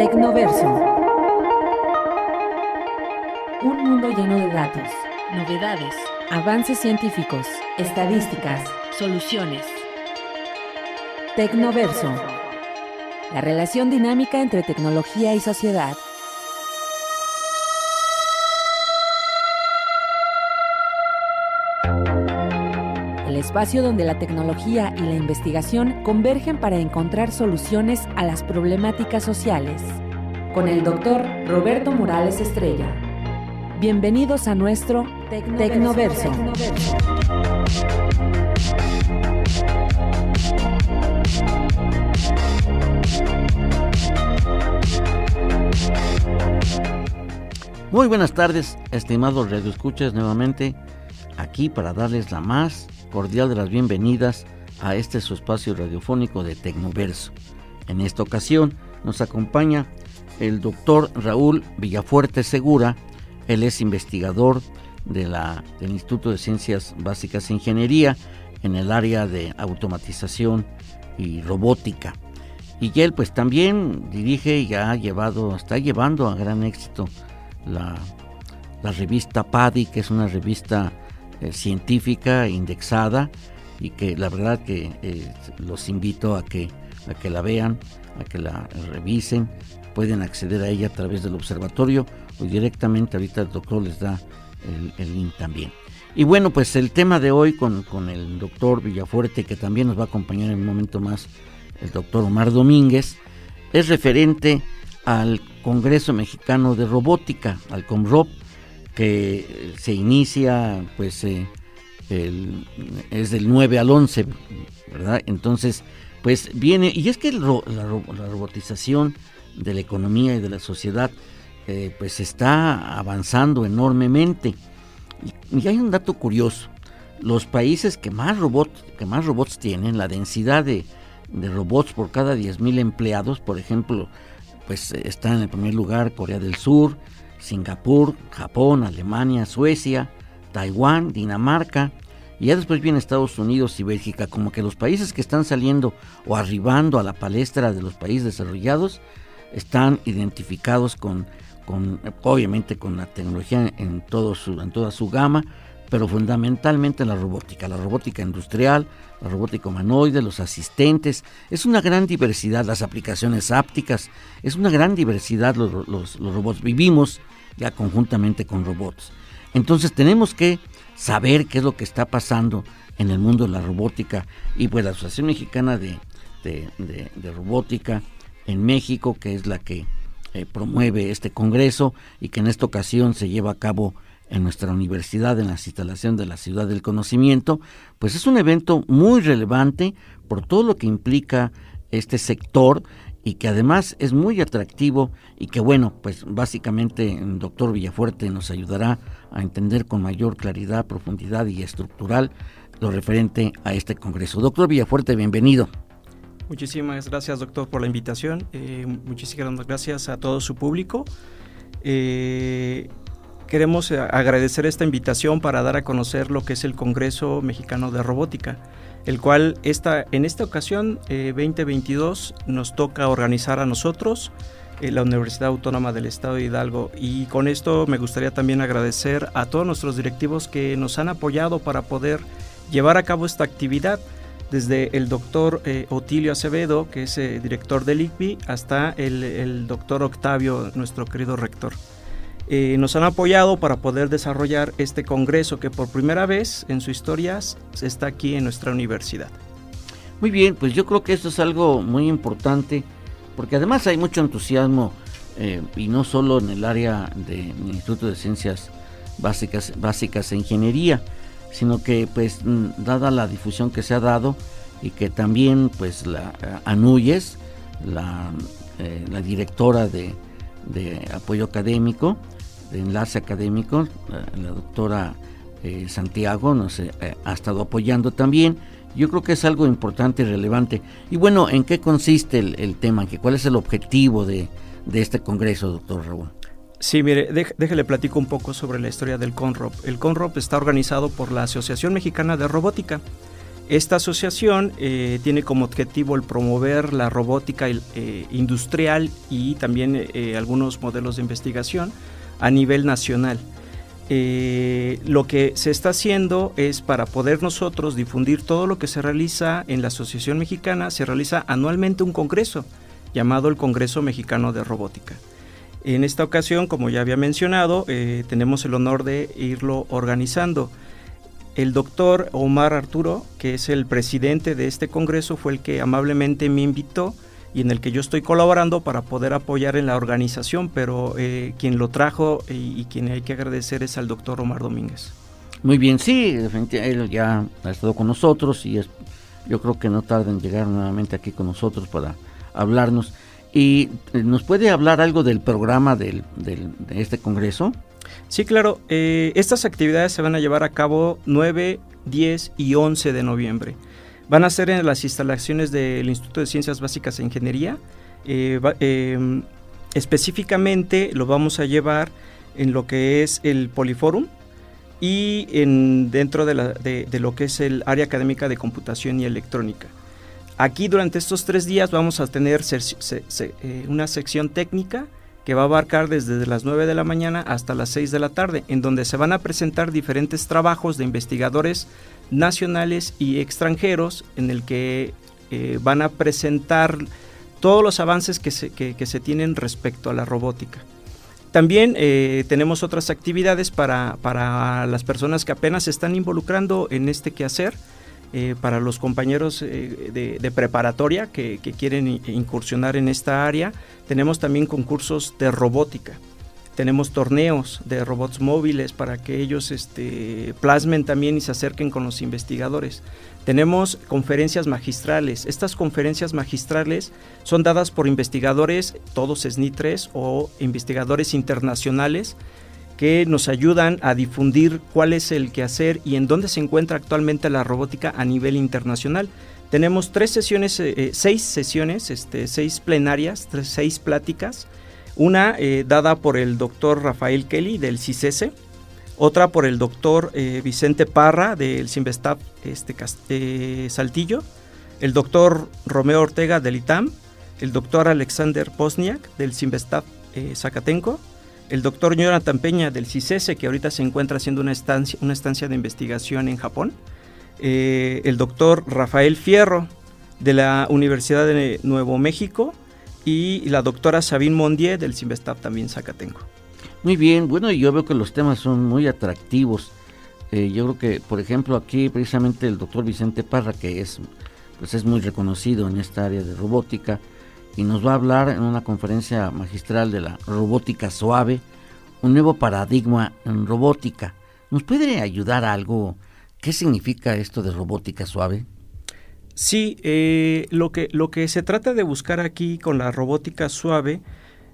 Tecnoverso. Un mundo lleno de datos, novedades, avances científicos, estadísticas, soluciones. Tecnoverso. La relación dinámica entre tecnología y sociedad. Espacio donde la tecnología y la investigación convergen para encontrar soluciones a las problemáticas sociales. Con el doctor Roberto Morales Estrella. Bienvenidos a nuestro Tecnoverso. Muy buenas tardes, estimados radioescuchas, nuevamente aquí para darles la más cordial de las bienvenidas a este su espacio radiofónico de Tecnoverso. En esta ocasión nos acompaña el doctor Raúl Villafuerte Segura, él es investigador del Instituto de Ciencias Básicas e Ingeniería en el área de automatización y robótica. Y él pues también dirige y ha llevado, está llevando a gran éxito la, la revista PADI, que es una revista eh, científica indexada y que la verdad que eh, los invito a que, a que la vean, a que la revisen. Pueden acceder a ella a través del observatorio o directamente ahorita el doctor les da el, link también. Y bueno, pues el tema de hoy con, con, el doctor Villafuerte, que también nos va a acompañar en un momento más el doctor Omar Domínguez, es referente al Congreso Mexicano de Robótica, al COMROB, que se inicia, pues, eh, el, es del 9 al 11, ¿verdad? Entonces, pues viene, y es que el, la, la, robotización de la economía y de la sociedad, eh, pues está avanzando enormemente. Y, y, hay un dato curioso, los países que más, robot, que más robots tienen, la densidad de, de robots por cada 10.000 empleados, por ejemplo, pues está en el primer lugar Corea del Sur, Singapur, Japón, Alemania, Suecia, Taiwán, Dinamarca, y ya después viene Estados Unidos y Bélgica, como que los países que están saliendo o arribando a la palestra de los países desarrollados están identificados con, con obviamente con la tecnología en, todo su, en toda su gama, pero fundamentalmente la robótica, la robótica industrial, la robótica humanoide, los asistentes, es una gran diversidad, las aplicaciones ápticas, es una gran diversidad los, robots. Vivimos ya conjuntamente con robots. Entonces tenemos que saber qué es lo que está pasando en el mundo de la robótica y pues la Asociación Mexicana de, de Robótica en México, que es la que eh, promueve este congreso y que en esta ocasión se lleva a cabo en nuestra universidad, en la instalación de la Ciudad del Conocimiento, pues es un evento muy relevante por todo lo que implica este sector y que además es muy atractivo y que bueno, pues básicamente el doctor Villafuerte nos ayudará a entender con mayor claridad, profundidad y estructural lo referente a este Congreso. Doctor Villafuerte, bienvenido. Muchísimas gracias, doctor, por la invitación. Eh, muchísimas gracias a todo su público. Eh, queremos agradecer esta invitación para dar a conocer lo que es el Congreso Mexicano de Robótica, el cual esta, en esta ocasión, eh, 2022, nos toca organizar a nosotros, eh, la Universidad Autónoma del Estado de Hidalgo. Y con esto me gustaría también agradecer a todos nuestros directivos que nos han apoyado para poder llevar a cabo esta actividad desde el doctor eh, Otilio Acevedo, que es eh, director del ICBI, hasta el, doctor Octavio, nuestro querido rector. Eh, nos han apoyado para poder desarrollar este congreso que por primera vez en su historia está aquí en nuestra universidad. Muy bien, pues yo creo que esto es algo muy importante, porque además hay mucho entusiasmo, eh, y no solo en el área del de Instituto de Ciencias Básicas, Básicas e Ingeniería, sino que pues dada la difusión que se ha dado y que también pues la Anuyes, la, eh, directora de, apoyo académico, de enlace académico, la, la doctora eh, Santiago nos eh, ha estado apoyando también. Yo creo que es algo importante y relevante. Y bueno, ¿en qué consiste el, el tema? ¿Cuál es el objetivo de, este congreso, doctor Raúl? Sí, mire, déjale platico un poco sobre la historia del CONROP. El CONROP está organizado por la Asociación Mexicana de Robótica. Esta asociación tiene como objetivo el promover la robótica industrial y también algunos modelos de investigación a nivel nacional. Eh, lo que se está haciendo es para poder nosotros difundir todo lo que se realiza en la Asociación Mexicana, se realiza anualmente un congreso llamado el Congreso Mexicano de Robótica. En esta ocasión, como ya había mencionado, eh, tenemos el honor de irlo organizando. El doctor Omar Arturo, que es el presidente de este congreso, fue el que amablemente me invitó y en el que yo estoy colaborando para poder apoyar en la organización, pero eh, quien lo trajo y, quien hay que agradecer es al doctor Omar Domínguez. Muy bien, sí, él ya ha estado con nosotros y es, yo creo que no tarda en llegar nuevamente aquí con nosotros para hablarnos. ¿Y eh, nos puede hablar algo del programa del, de este congreso? Sí, claro. Eh, estas actividades se van a llevar a cabo 9, 10 y 11 de noviembre. Van a ser en las instalaciones del Instituto de Ciencias Básicas e Ingeniería. Eh, em, específicamente lo vamos a llevar en lo que es el Poliforum y en, dentro de, lo que es el área académica de computación y electrónica. Aquí durante estos tres días vamos a tener eh, una sección técnica que va a abarcar desde las 9 de la mañana hasta las 6 de la tarde, en donde se van a presentar diferentes trabajos de investigadores nacionales y extranjeros en el que eh, van a presentar todos los avances que se, se, tienen respecto a la robótica. También eh, tenemos otras actividades para, para, las personas que apenas se están involucrando en este quehacer, eh, para los compañeros de, preparatoria que, que, quieren incursionar en esta área. Tenemos también concursos de robótica tenemos torneos de robots móviles para que ellos este, plasmen también y se acerquen con los investigadores. Tenemos conferencias magistrales. Estas conferencias magistrales son dadas por investigadores, todos SNI 3 o investigadores internacionales que nos ayudan a difundir cuál es el quehacer y en dónde se encuentra actualmente la robótica a nivel internacional. Tenemos tres sesiones, eh, eh, seis sesiones, este, seis plenarias, seis pláticas una eh, dada por el doctor Rafael Kelly del CICESE, otra por el doctor eh, Vicente Parra del Simvestab este, eh, Saltillo, el doctor Romeo Ortega del ITAM, el doctor Alexander Posniak del Simvestab Zacatenco, el doctor Jonathan Peña del CICESE, que ahorita se encuentra haciendo una estancia, una estancia de investigación en Japón, el doctor Rafael Fierro de la Universidad de Nuevo México, y la doctora Sabine Mondier del Simvestab también Zacatenco. Muy bien, bueno, yo veo que los temas son muy atractivos. Eh, yo creo que, por ejemplo, aquí precisamente el doctor Vicente Parra, que es, pues es muy reconocido en esta área de robótica, y nos va a hablar en una conferencia magistral de la robótica suave, un nuevo paradigma en robótica. ¿Nos puede ayudar a algo? ¿Qué significa esto de robótica suave? Sí, eh, lo, que, lo que se trata de buscar aquí con la robótica suave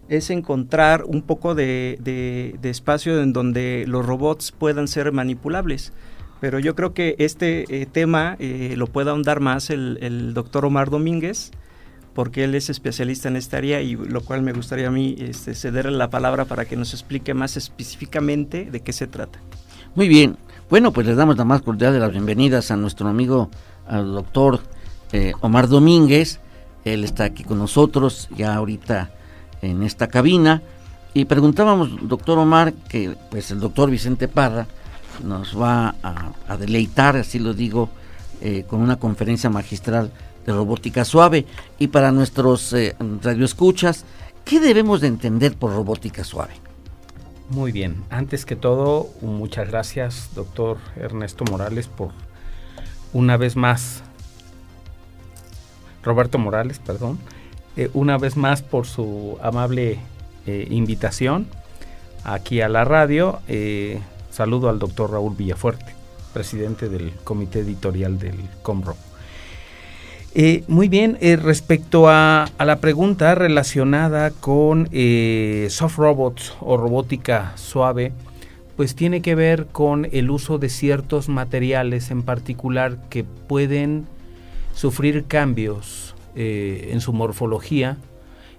es encontrar un poco de, espacio en donde los robots puedan ser manipulables. Pero yo creo que este eh, tema eh, lo puede ahondar más el, doctor Omar Domínguez, porque él es especialista en esta área y lo cual me gustaría a mí este, cederle la palabra para que nos explique más específicamente de qué se trata. Muy bien, bueno, pues les damos la más cordial de las bienvenidas a nuestro amigo, al doctor eh, Omar Domínguez. Él está aquí con nosotros ya ahorita en esta cabina. Y preguntábamos, doctor Omar, que pues el doctor Vicente Parra nos va a, deleitar, así lo digo, eh, con una conferencia magistral de robótica suave. Y para nuestros eh, radioescuchas, ¿qué debemos de entender por robótica suave? Muy bien, antes que todo, muchas gracias, doctor Ernesto Morales, por una vez más Roberto Morales, perdón, eh, una vez más por su amable eh, invitación aquí a la radio. Eh, saludo al doctor Raúl Villafuerte, presidente del comité editorial del Comro. muy bien, respecto a, a, la pregunta relacionada con soft robots o robótica suave, pues tiene que ver con el uso de ciertos materiales en particular que pueden sufrir cambios eh, en su morfología,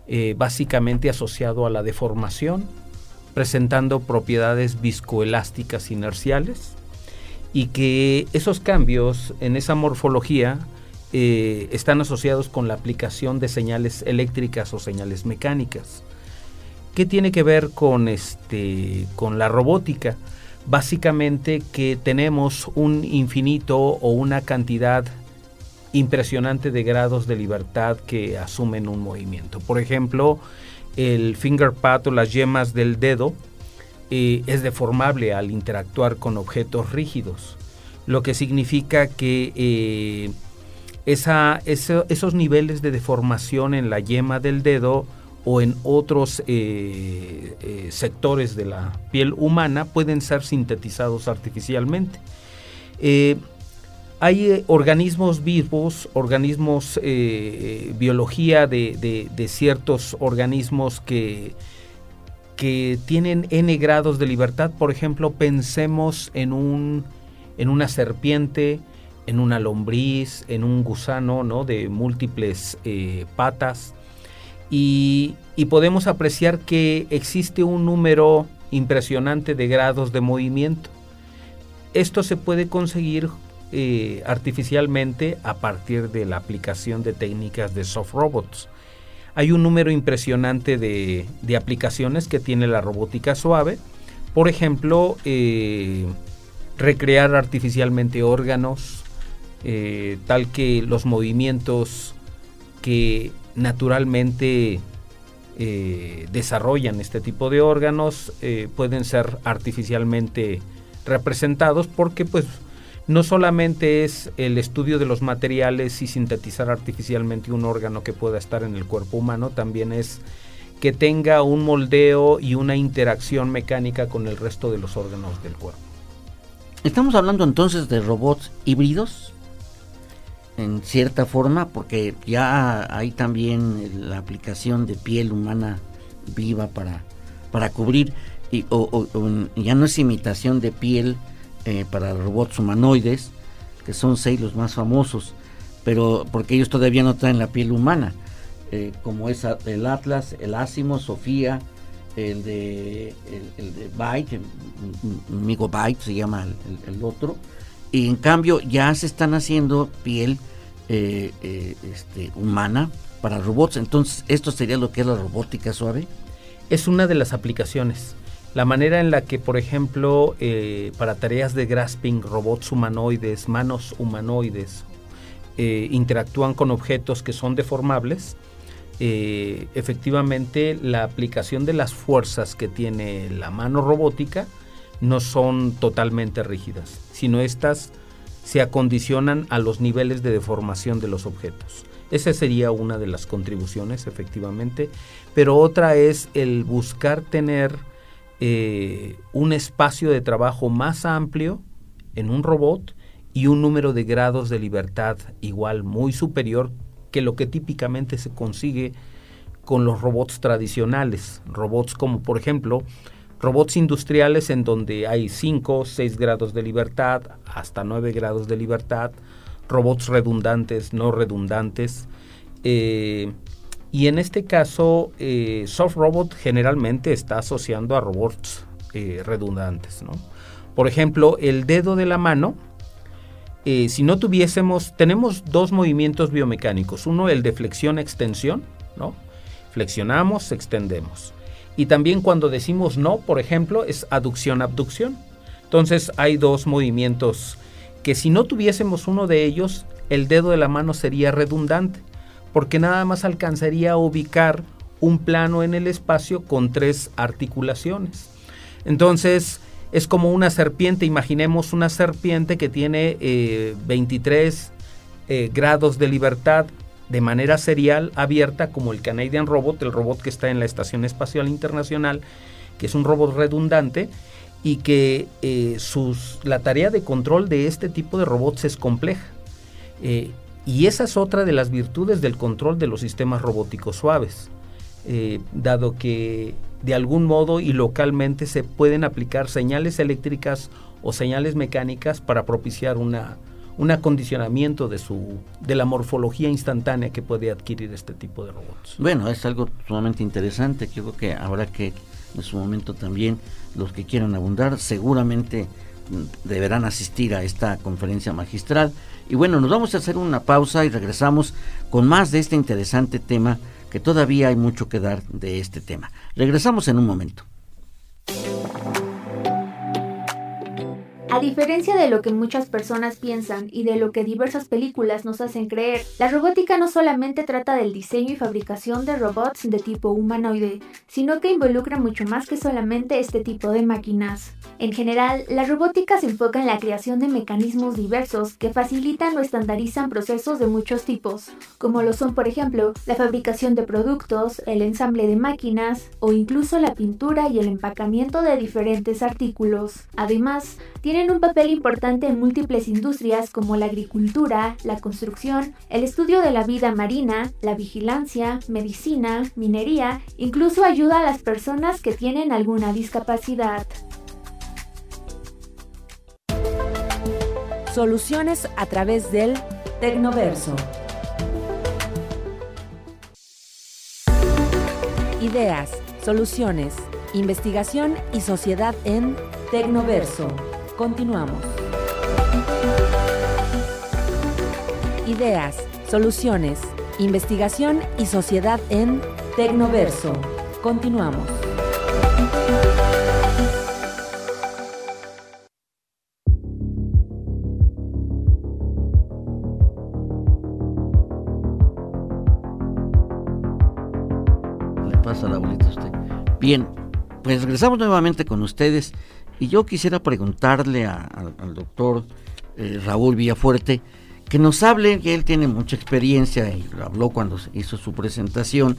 eh, básicamente asociado a la deformación, presentando propiedades viscoelásticas inerciales y que esos cambios en esa morfología eh, están asociados con la aplicación de señales eléctricas o señales mecánicas. ¿Qué tiene que ver con, este, con la robótica? Básicamente que tenemos un infinito o una cantidad impresionante de grados de libertad que asumen un movimiento. Por ejemplo, el fingerpad o las yemas del dedo eh, es deformable al interactuar con objetos rígidos, lo que significa que eh, esos niveles de deformación en la yema del dedo o en otros eh, sectores de la piel humana pueden ser sintetizados artificialmente. Hay organismos vivos, organismos, biología de, ciertos organismos que que tienen n grados de libertad. Por ejemplo, pensemos en, un, en una serpiente, en una lombriz, en un gusano ¿no? de múltiples eh, patas. Y, podemos apreciar que existe un número impresionante de grados de movimiento. Esto se puede conseguir eh, artificialmente a partir de la aplicación de técnicas de soft robots. Hay un número impresionante de, aplicaciones que tiene la robótica suave. Por ejemplo, eh, recrear artificialmente órganos, eh, tal que los movimientos que naturalmente desarrollan este tipo de órganos pueden ser artificialmente representados porque pues no solamente es el estudio de los materiales y sintetizar artificialmente un órgano que pueda estar en el cuerpo humano, también es que tenga un moldeo y una interacción mecánica con el resto de los órganos del cuerpo. Estamos hablando entonces de robots híbridos, en cierta forma, porque ya hay también la aplicación de piel humana viva para, para cubrir, y, o ya no es imitación de piel, eh, para robots humanoides, que son seis los más famosos, pero porque ellos todavía no traen la piel humana, eh, como es el Atlas, el Asimo, Sofía, el de, el, de Byte, Migo Byte se llama el, otro, y en cambio ya se están haciendo piel eh, este, humana para robots, entonces esto sería lo que es la robótica suave. Es una de las aplicaciones la manera en la que, por ejemplo, eh, para tareas de grasping, robots humanoides, manos humanoides, eh, interactúan con objetos que son deformables, eh, efectivamente la aplicación de las fuerzas que tiene la mano robótica no son totalmente rígidas, sino estas se acondicionan a los niveles de deformación de los objetos. Esa sería una de las contribuciones, efectivamente, pero otra es el buscar tener eh, un espacio de trabajo más amplio en un robot y un número de grados de libertad igual muy superior que lo que típicamente se consigue con los robots tradicionales, robots como por ejemplo robots industriales en donde hay 5, 6 grados de libertad, hasta 9 grados de libertad, robots redundantes, no redundantes, eh, y en este caso, eh, soft robot generalmente está asociando a robots eh, redundantes. ¿no? Por ejemplo, el dedo de la mano, eh, si no tuviésemos, tenemos dos movimientos biomecánicos. Uno, el de flexión-extensión, ¿no? Flexionamos, extendemos. Y también cuando decimos no, por ejemplo, es aducción-abducción. Entonces hay dos movimientos que si no tuviésemos uno de ellos, el dedo de la mano sería redundante porque nada más alcanzaría a ubicar un plano en el espacio con tres articulaciones. Entonces, es como una serpiente, imaginemos una serpiente que tiene 23 eh, eh, grados de libertad de manera serial abierta como el Canadian Robot, el robot que está en la Estación Espacial Internacional, que es un robot redundante y que eh, la tarea de control de este tipo de robots es compleja. Y esa es otra de las virtudes del control de los sistemas robóticos suaves, eh, dado que de algún modo y localmente se pueden aplicar señales eléctricas o señales mecánicas para propiciar una, un acondicionamiento de, su, de la morfología instantánea que puede adquirir este tipo de robots. Bueno, es algo sumamente interesante. Creo que habrá que en su momento también los que quieran abundar seguramente deberán asistir a esta conferencia magistral. Y bueno, nos vamos a hacer una pausa y regresamos con más de este interesante tema que todavía hay mucho que dar de este tema. Regresamos en un momento. A diferencia de lo que muchas personas piensan y de lo que diversas películas nos hacen creer, la robótica no solamente trata del diseño y fabricación de robots de tipo humanoide, sino que involucra mucho más que solamente este tipo de máquinas. En general, la robótica se enfoca en la creación de mecanismos diversos que facilitan o estandarizan procesos de muchos tipos, como lo son por ejemplo la fabricación de productos, el ensamble de máquinas o incluso la pintura y el empacamiento de diferentes artículos. Además, tienen un papel importante en múltiples industrias como la agricultura, la construcción, el estudio de la vida marina, la vigilancia, medicina, minería, incluso ayuda a las personas que tienen alguna discapacidad. Soluciones a través del Tecnoverso. Ideas, soluciones, investigación y sociedad en Tecnoverso. Continuamos. Ideas, soluciones, investigación y sociedad en Tecnoverso. Continuamos. Le pasa la bolita a usted. Bien, pues regresamos nuevamente con ustedes y yo quisiera preguntarle a- al doctor eh, Raúl Villafuerte que nos hable, que él tiene mucha experiencia y lo habló cuando hizo su presentación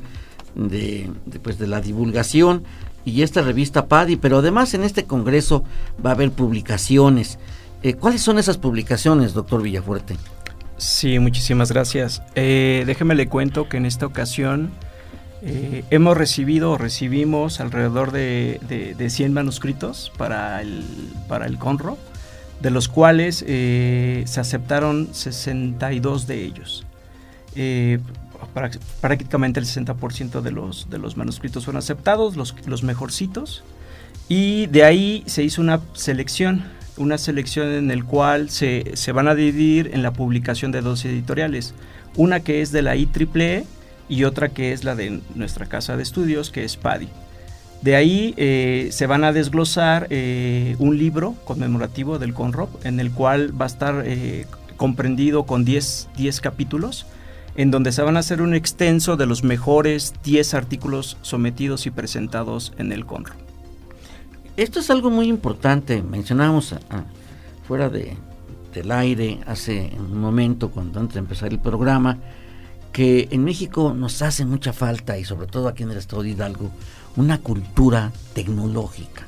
de, de, pues, de la divulgación y esta revista PADI, pero además en este congreso va a haber publicaciones. Eh, ¿Cuáles son esas publicaciones, doctor Villafuerte? Sí, muchísimas gracias. Eh, déjeme le cuento que en esta ocasión eh, hemos recibido o recibimos alrededor de, de, de 100 manuscritos para el, para el Conro, de los cuales eh, se aceptaron 62 de ellos. Eh, pra- prácticamente el 60% de los, de los manuscritos fueron aceptados, los, los mejorcitos, y de ahí se hizo una selección, una selección en el cual se, se van a dividir en la publicación de dos editoriales, una que es de la IEEE y otra que es la de nuestra casa de estudios, que es PADI. De ahí eh, se van a desglosar eh, un libro conmemorativo del CONROP, en el cual va a estar eh, comprendido con 10, 10 capítulos, en donde se van a hacer un extenso de los mejores 10 artículos sometidos y presentados en el CONROP. Esto es algo muy importante. A- fuera de, del aire hace un momento, cuando antes de empezar el programa, que en México nos hace mucha falta, y sobre todo aquí en el Estado de Hidalgo, una cultura tecnológica.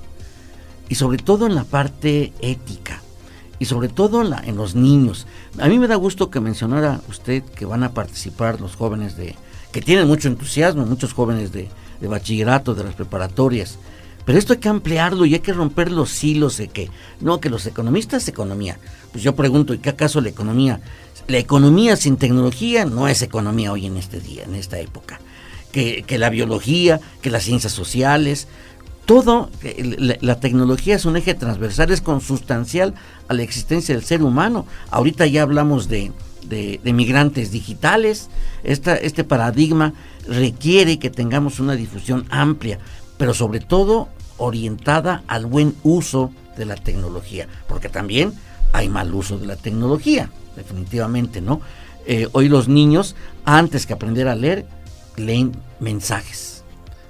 Y sobre todo en la parte ética. Y sobre todo en, los niños. A mí me da gusto que mencionara usted que van a participar los jóvenes de... que tienen mucho entusiasmo, muchos jóvenes de, de bachillerato, de las preparatorias. Pero esto hay que ampliarlo y hay que romper los hilos de que, no, que los economistas, economía. Pues yo pregunto, ¿y qué acaso la economía? La economía sin tecnología no es economía hoy en este día, en esta época. Que, que la biología, que las ciencias sociales, todo, la, la tecnología es un eje transversal, es consustancial a la existencia del ser humano. Ahorita ya hablamos de, de, de migrantes digitales, Esta, este paradigma requiere que tengamos una difusión amplia, pero sobre todo orientada al buen uso de la tecnología, porque también hay mal uso de la tecnología, definitivamente, ¿no? Eh, hoy los niños, antes que aprender a leer, leen mensajes,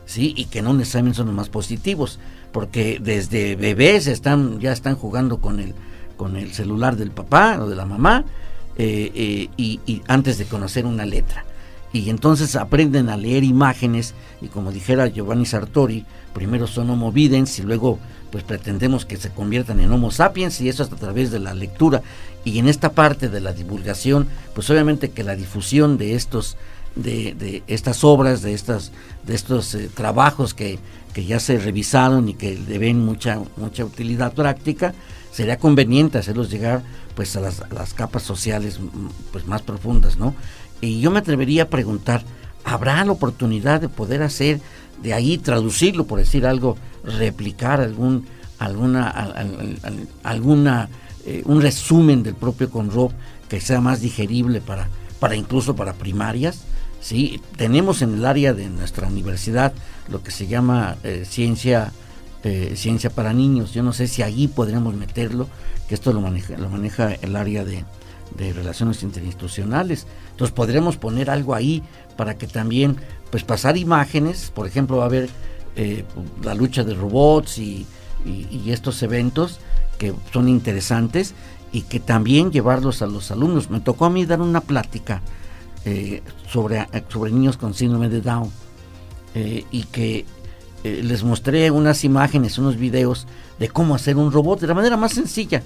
¿sí? Y que no necesariamente son los más positivos, porque desde bebés están, ya están jugando con el, con el celular del papá o de la mamá, eh, eh, y, y antes de conocer una letra y entonces aprenden a leer imágenes y como dijera Giovanni Sartori, primero son homo videns y luego pues pretendemos que se conviertan en homo sapiens y eso es a través de la lectura. Y en esta parte de la divulgación pues obviamente que la difusión de estos de, de estas obras de estas de estos eh, trabajos que, que ya se revisaron y que le ven mucha mucha utilidad práctica sería conveniente hacerlos llegar pues a las, las capas sociales pues más profundas no y yo me atrevería a preguntar, ¿habrá la oportunidad de poder hacer de ahí, traducirlo, por decir algo, replicar algún, alguna, alguna eh, un resumen del propio Conrob que sea más digerible para, para incluso para primarias. ¿sí? Tenemos en el área de nuestra universidad lo que se llama eh, ciencia, eh, ciencia para niños. Yo no sé si allí podríamos meterlo, que esto lo maneja, lo maneja el área de, de relaciones interinstitucionales. Entonces podremos poner algo ahí para que también, pues pasar imágenes, por ejemplo, va a haber eh, la lucha de robots y, estos eventos que son interesantes y que también llevarlos a los alumnos. Me tocó a mí dar una plática eh, sobre, sobre niños con síndrome de Down eh, y que les mostré unas imágenes, unos videos de cómo hacer un robot de la manera más sencilla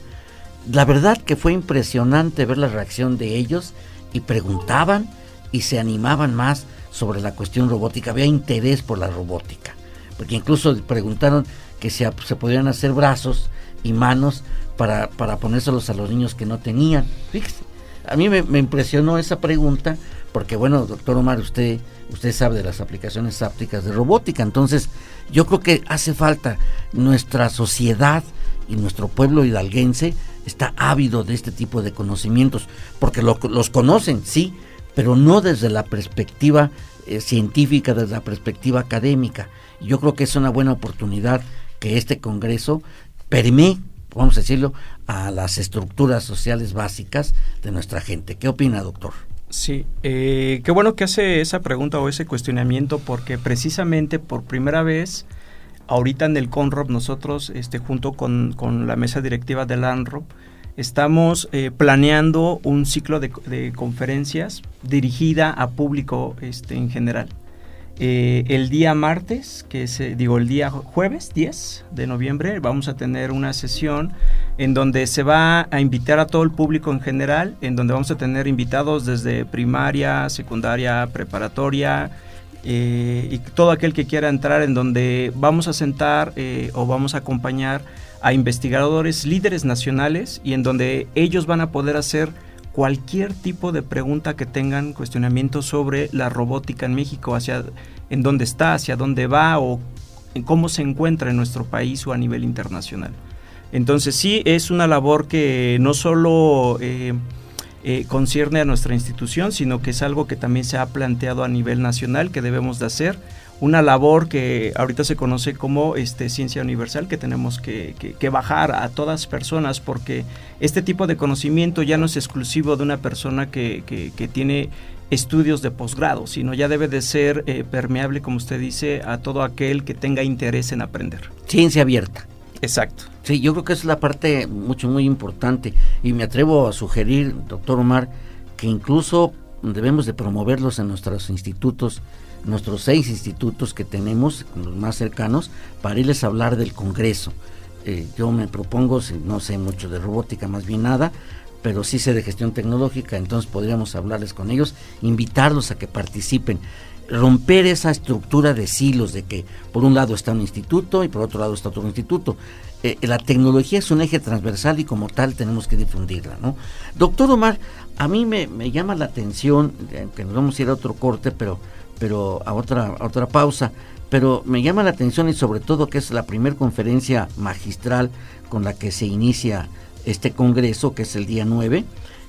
la verdad que fue impresionante ver la reacción de ellos y preguntaban y se animaban más sobre la cuestión robótica. Había interés por la robótica, porque incluso preguntaron que se, se podían hacer brazos y manos para, para ponérselos a los niños que no tenían. Fíjese, a mí me, me, impresionó esa pregunta, porque bueno, doctor Omar, usted, usted sabe de las aplicaciones ápticas de robótica, entonces yo creo que hace falta nuestra sociedad y nuestro pueblo hidalguense está ávido de este tipo de conocimientos, porque los conocen, sí, pero no desde la perspectiva eh, científica, desde la perspectiva académica. Yo creo que es una buena oportunidad que este Congreso permee, vamos a decirlo, a las estructuras sociales básicas de nuestra gente. ¿Qué opina, doctor? Sí, eh, qué bueno que hace esa pregunta o ese cuestionamiento porque precisamente por primera vez ahorita en el CONROP nosotros, este, junto con, la mesa directiva del ANROP, estamos eh, planeando un ciclo de, conferencias dirigida a público este, en general. Eh, el día martes, que es, eh, digo, el día jueves 10 de noviembre, vamos a tener una sesión en donde se va a invitar a todo el público en general, en donde vamos a tener invitados desde primaria, secundaria, preparatoria, eh, y todo aquel que quiera entrar en donde vamos a sentar eh, o vamos a acompañar a investigadores líderes nacionales y en donde ellos van a poder hacer cualquier tipo de pregunta que tengan cuestionamiento sobre la robótica en México, hacia en dónde está, hacia dónde va o en cómo se encuentra en nuestro país o a nivel internacional. Entonces sí es una labor que no solo eh, eh, concierne a nuestra institución, sino que es algo que también se ha planteado a nivel nacional que debemos de hacer. Una labor que ahorita se conoce como este, ciencia universal, que tenemos que, bajar a todas personas, porque este tipo de conocimiento ya no es exclusivo de una persona que, tiene estudios de posgrado, sino ya debe de ser eh, permeable, como usted dice, a todo aquel que tenga interés en aprender. Ciencia abierta. Exacto. Sí, yo creo que es la parte mucho, muy importante. Y me atrevo a sugerir, doctor Omar, que incluso debemos de promoverlos en nuestros institutos, nuestros seis institutos que tenemos, los más cercanos, para irles a hablar del Congreso. Eh, yo me propongo, no sé mucho de robótica, más bien nada, pero sí sé de gestión tecnológica, entonces podríamos hablarles con ellos, invitarlos a que participen romper esa estructura de silos de que por un lado está un instituto y por otro lado está otro instituto. Eh, la tecnología es un eje transversal y como tal tenemos que difundirla, ¿no? Doctor Omar, a mí me, llama la atención, eh, que nos vamos a ir a otro corte, pero, pero a otra, a otra pausa, pero me llama la atención y sobre todo que es la primera conferencia magistral con la que se inicia este congreso, que es el día 9,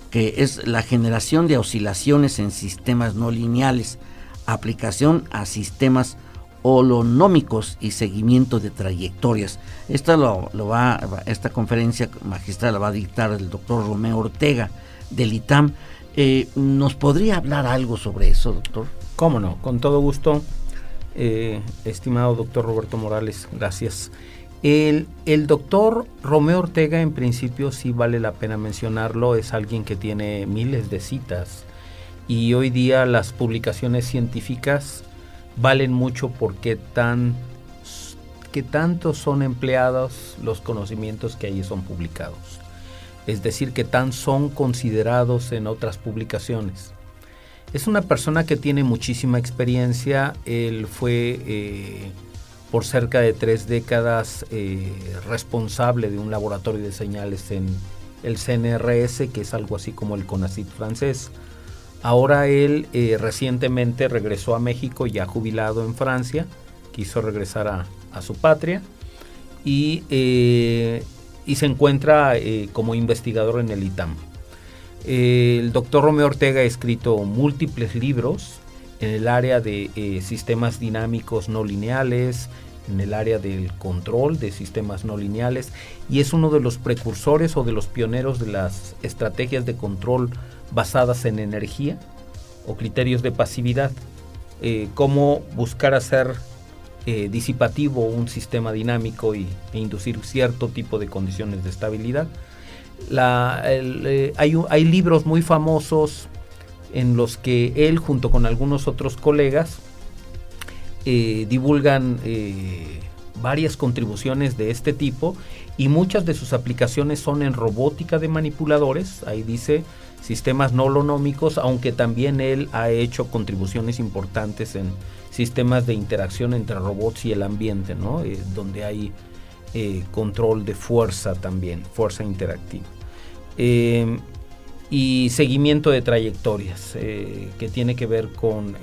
que es la generación de oscilaciones en sistemas no lineales aplicación a sistemas holonómicos y seguimiento de trayectorias. Esta, lo, va, esta conferencia magistral la va a dictar el doctor Romeo Ortega del ITAM. Eh, ¿Nos podría hablar algo sobre eso, doctor? Cómo no, con todo gusto. Eh, estimado doctor Roberto Morales, gracias. El, el, doctor Romeo Ortega, en principio, sí vale la pena mencionarlo, es alguien que tiene miles de citas y hoy día las publicaciones científicas valen mucho porque tan que tanto son empleados los conocimientos que allí son publicados. Es decir, que tan son considerados en otras publicaciones. Es una persona que tiene muchísima experiencia. Él fue eh, por cerca de tres décadas eh, responsable de un laboratorio de señales en el CNRS, que es algo así como el CONACYT francés. Ahora él eh, recientemente regresó a México, ya jubilado en Francia, quiso regresar a, su patria y, y se encuentra como investigador en el ITAM. el doctor Romeo Ortega ha escrito múltiples libros en el área de sistemas dinámicos no lineales, en el área del control de sistemas no lineales y es uno de los precursores o de los pioneros de las estrategias de control basadas en energía o criterios de pasividad, eh, cómo buscar hacer eh, disipativo un sistema dinámico y, e inducir cierto tipo de condiciones de estabilidad. Eh, hay, libros muy famosos en los que él junto con algunos otros colegas eh, divulgan varias contribuciones de este tipo y muchas de sus aplicaciones son en robótica de manipuladores, ahí dice sistemas no lonómicos, aunque también él ha hecho contribuciones importantes en sistemas de interacción entre robots y el ambiente, ¿no? Eh, donde hay control de fuerza también, fuerza interactiva. y seguimiento de trayectorias, que tiene que ver con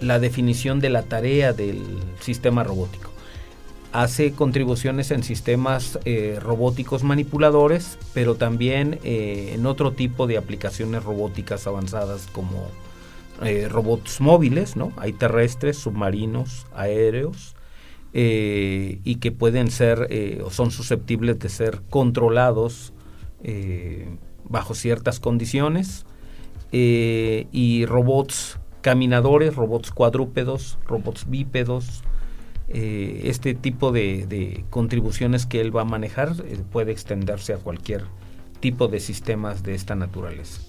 la definición de la tarea del sistema robótico. Hace contribuciones en sistemas eh, robóticos manipuladores, pero también eh, en otro tipo de aplicaciones robóticas avanzadas como eh, robots móviles, ¿no? Hay terrestres, submarinos, aéreos, y que pueden ser o son susceptibles de ser controlados bajo ciertas condiciones. y robots caminadores, robots cuadrúpedos, robots bípedos. Eh, este tipo de, contribuciones que él va a manejar eh, puede extenderse a cualquier tipo de sistemas de esta naturaleza.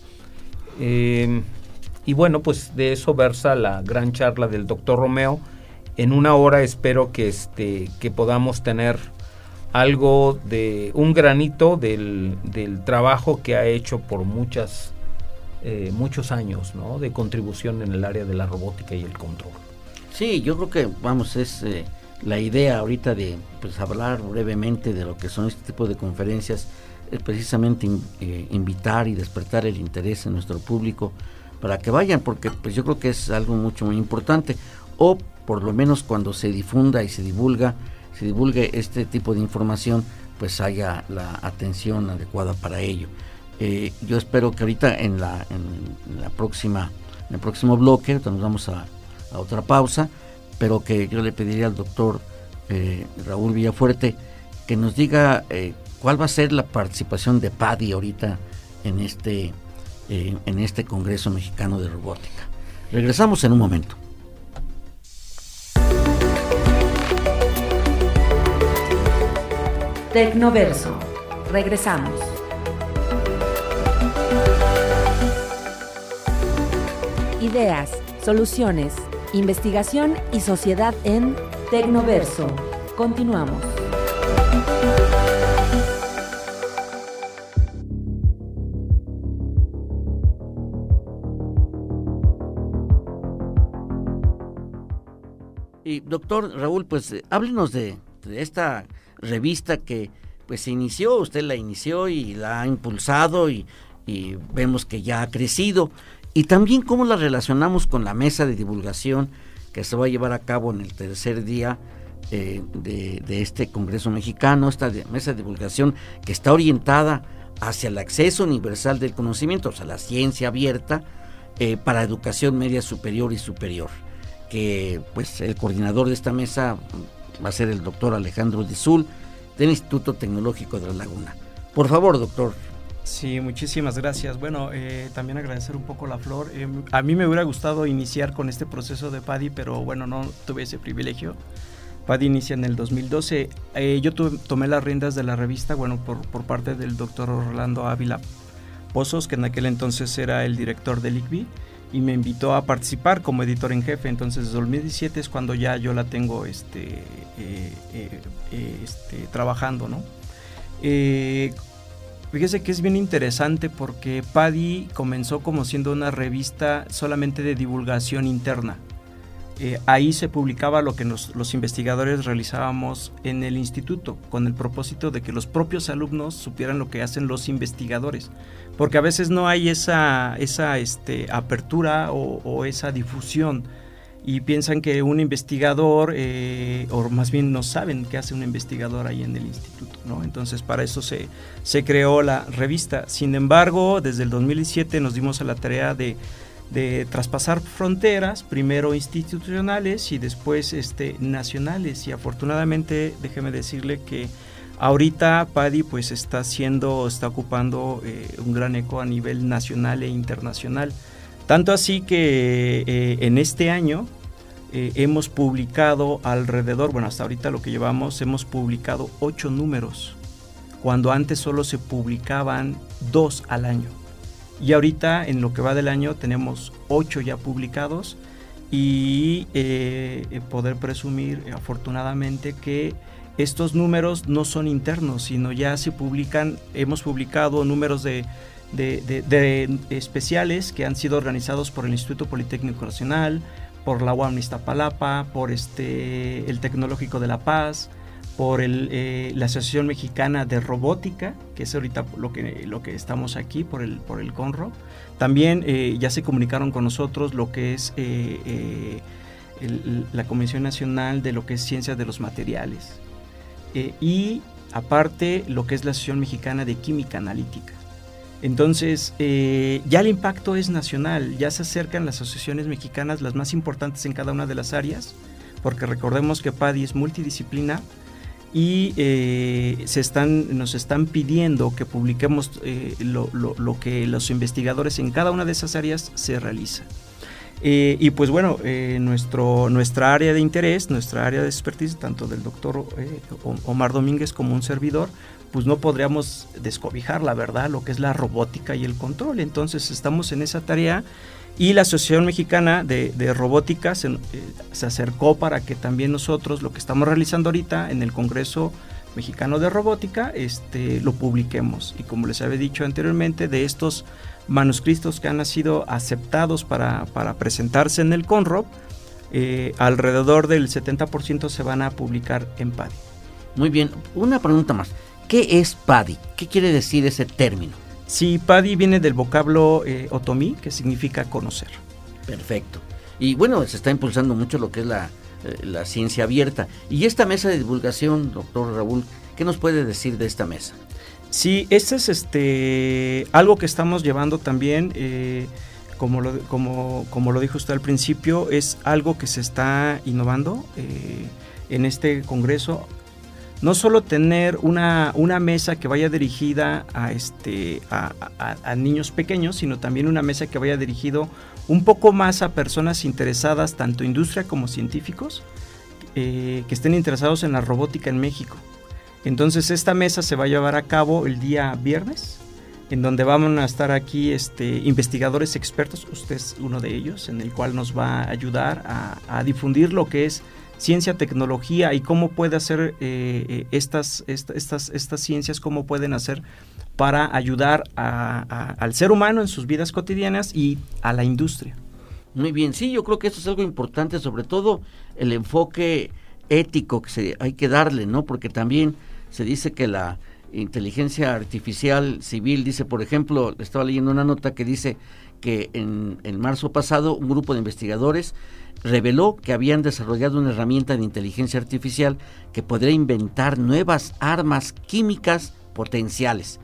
Eh, y bueno, pues de eso versa la gran charla del doctor Romeo. En una hora espero que, este, que podamos tener algo de un granito del, del trabajo que ha hecho por muchas muchos años ¿no? de contribución en el área de la robótica y el control. Sí, yo creo que, vamos, es eh, la idea ahorita de pues, hablar brevemente de lo que son este tipo de conferencias, es precisamente eh, invitar y despertar el interés en nuestro público para que vayan, porque pues yo creo que es algo mucho muy importante, o por lo menos cuando se difunda y se divulga, se divulgue este tipo de información, pues haya la atención adecuada para ello. Eh, yo espero que ahorita en la, en la próxima, en el próximo bloque, nos vamos a, otra pausa, pero que yo le pediría al doctor eh, Raúl Villafuerte que nos diga eh, cuál va a ser la participación de PADI ahorita en este, en este Congreso Mexicano de Robótica. Regresamos en un momento. Tecnoverso. Regresamos. Ideas, soluciones, investigación y sociedad en Tecnoverso. Continuamos. Y doctor Raúl, pues eh, háblenos de, esta revista que pues se inició, usted la inició y la ha impulsado y, y vemos que ya ha crecido y también cómo la relacionamos con la mesa de divulgación que se va a llevar a cabo en el tercer día eh, de, este Congreso Mexicano, esta mesa de divulgación que está orientada hacia el acceso universal del conocimiento, o sea, la ciencia abierta eh, para educación media superior y superior. Que pues el coordinador de esta mesa va a ser el doctor Alejandro Dizul del Instituto Tecnológico de la Laguna. Por favor, doctor, Sí, muchísimas gracias. Bueno, eh, también agradecer un poco la flor. Eh, a mí me hubiera gustado iniciar con este proceso de PADI, pero bueno, no tuve ese privilegio. PADI inicia en el 2012. Eh, yo tomé las riendas de la revista, bueno, por, parte del doctor Orlando Ávila Pozos, que en aquel entonces era el director del ICBI, y me invitó a participar como editor en jefe. Entonces, 2017 es cuando ya yo la tengo este, este trabajando, ¿no? Fíjese que es bien interesante porque Paddy comenzó como siendo una revista solamente de divulgación interna. Eh, ahí se publicaba lo que los investigadores realizábamos en el instituto, con el propósito de que los propios alumnos supieran lo que hacen los investigadores. Porque a veces no hay esa, esa este, apertura o, esa difusión y piensan que un investigador, eh, o más bien no saben qué hace un investigador ahí en el instituto, ¿no? Entonces para eso se, se creó la revista. Sin embargo, desde el 2007 nos dimos a la tarea de, de traspasar fronteras, primero institucionales y después este, nacionales. Y afortunadamente, déjeme decirle que ahorita PADI pues está haciendo, está ocupando eh, un gran eco a nivel nacional e internacional. Tanto así que eh, en este año eh, hemos publicado alrededor, bueno, hasta ahorita lo que llevamos, hemos publicado ocho números, cuando antes solo se publicaban dos al año. Y ahorita, en lo que va del año, tenemos ocho ya publicados y eh, poder presumir afortunadamente que estos números no son internos, sino ya se publican, hemos publicado números de de, especiales que han sido organizados por el Instituto Politécnico Nacional, por la UAM Iztapalapa, por este, el Tecnológico de La Paz, por el, eh, la Asociación Mexicana de Robótica, que es ahorita lo que, lo que estamos aquí, por el, por el CONRO. También eh, ya se comunicaron con nosotros lo que es eh, la Comisión Nacional de lo que es Ciencias de los Materiales. y aparte lo que es la Asociación Mexicana de Química Analítica. Entonces, eh, ya el impacto es nacional, ya se acercan las asociaciones mexicanas, las más importantes en cada una de las áreas, porque recordemos que PADI es multidisciplina y eh, se están, nos están pidiendo que publiquemos eh, lo, que los investigadores en cada una de esas áreas se realiza. y pues bueno, nuestro, nuestra área de interés, nuestra área de expertise, tanto del doctor Omar Domínguez como un servidor, pues no podríamos descobijar la verdad, lo que es la robótica y el control. Entonces estamos en esa tarea y la Asociación Mexicana de, Robótica eh, se, acercó para que también nosotros lo que estamos realizando ahorita en el Congreso Mexicano de Robótica este, lo publiquemos. Y como les había dicho anteriormente, de estos manuscritos que han sido aceptados para, presentarse en el CONROB, eh, alrededor del 70% se van a publicar en PADI. Muy bien, una pregunta más. ¿Qué es PADI? ¿Qué quiere decir ese término? Sí, PADI viene del vocablo eh, otomí, que significa conocer. Perfecto. Y bueno, se está impulsando mucho lo que es la, eh, la ciencia abierta. Y esta mesa de divulgación, doctor Raúl, ¿qué nos puede decir de esta mesa? Sí, este es este algo que estamos llevando también, eh, como, lo, como, como, lo dijo usted al principio, es algo que se está innovando en este congreso no solo tener una, una mesa que vaya dirigida a, este, a, niños pequeños, sino también una mesa que vaya dirigido un poco más a personas interesadas, tanto industria como científicos, eh, que estén interesados en la robótica en México. Entonces esta mesa se va a llevar a cabo el día viernes, en donde vamos a estar aquí este, investigadores expertos, usted es uno de ellos, en el cual nos va a ayudar a, a difundir lo que es ciencia, tecnología y cómo puede hacer eh, eh, estas, estas, estas ciencias, cómo pueden hacer para ayudar al ser humano en sus vidas cotidianas y a la industria. Muy bien, sí, yo creo que esto es algo importante, sobre todo el enfoque ético que se, hay que darle, ¿no? Porque también se dice que la inteligencia artificial civil dice, por ejemplo, estaba leyendo una nota que dice que en, en marzo pasado un grupo de investigadores reveló que habían desarrollado una herramienta de inteligencia artificial que podría inventar nuevas armas químicas potenciales.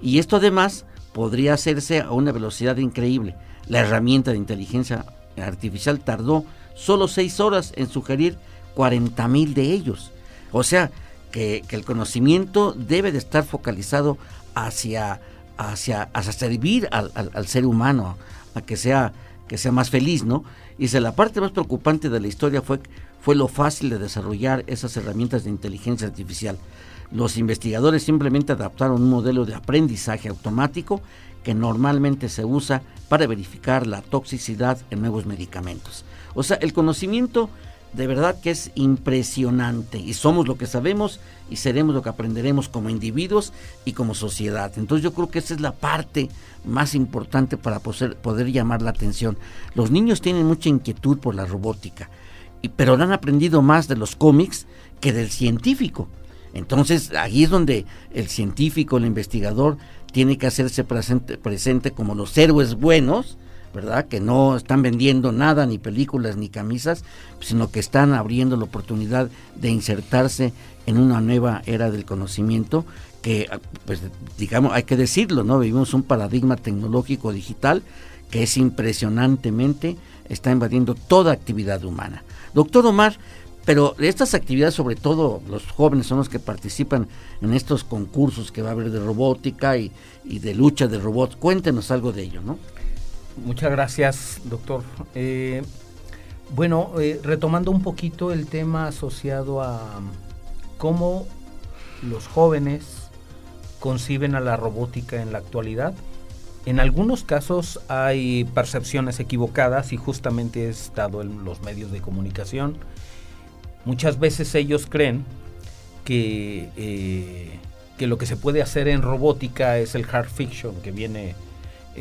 Y esto además podría hacerse a una velocidad increíble. La herramienta de inteligencia artificial tardó solo seis horas en sugerir 40 mil de ellos. O sea, que, el conocimiento debe de estar focalizado hacia, hacia, servir al, ser humano, a que sea que sea más feliz, ¿no? Y la parte más preocupante de la historia fue, fue lo fácil de desarrollar esas herramientas de inteligencia artificial. Los investigadores simplemente adaptaron un modelo de aprendizaje automático que normalmente se usa para verificar la toxicidad en nuevos medicamentos. O sea, el conocimiento de verdad que es impresionante y somos lo que sabemos y seremos lo que aprenderemos como individuos y como sociedad. Entonces yo creo que esa es la parte más importante para poder, poder llamar la atención. Los niños tienen mucha inquietud por la robótica, y, pero han aprendido más de los cómics que del científico. Entonces ahí es donde el científico, el investigador, tiene que hacerse presente, presente como los héroes buenos ¿verdad? Que no están vendiendo nada, ni películas, ni camisas, sino que están abriendo la oportunidad de insertarse en una nueva era del conocimiento que, pues digamos, hay que decirlo, ¿no? Vivimos un paradigma tecnológico digital que es impresionantemente, está invadiendo toda actividad humana. Doctor Omar, pero estas actividades, sobre todo los jóvenes son los que participan en estos concursos que va a haber de robótica y, de lucha de robots. Cuéntenos algo de ello, ¿no? Muchas gracias, doctor. Eh, bueno, eh, retomando un poquito el tema asociado a cómo los jóvenes conciben a la robótica en la actualidad. En algunos casos hay percepciones equivocadas y justamente he estado en los medios de comunicación. Muchas veces ellos creen que, eh, que lo que se puede hacer en robótica es el hard fiction que viene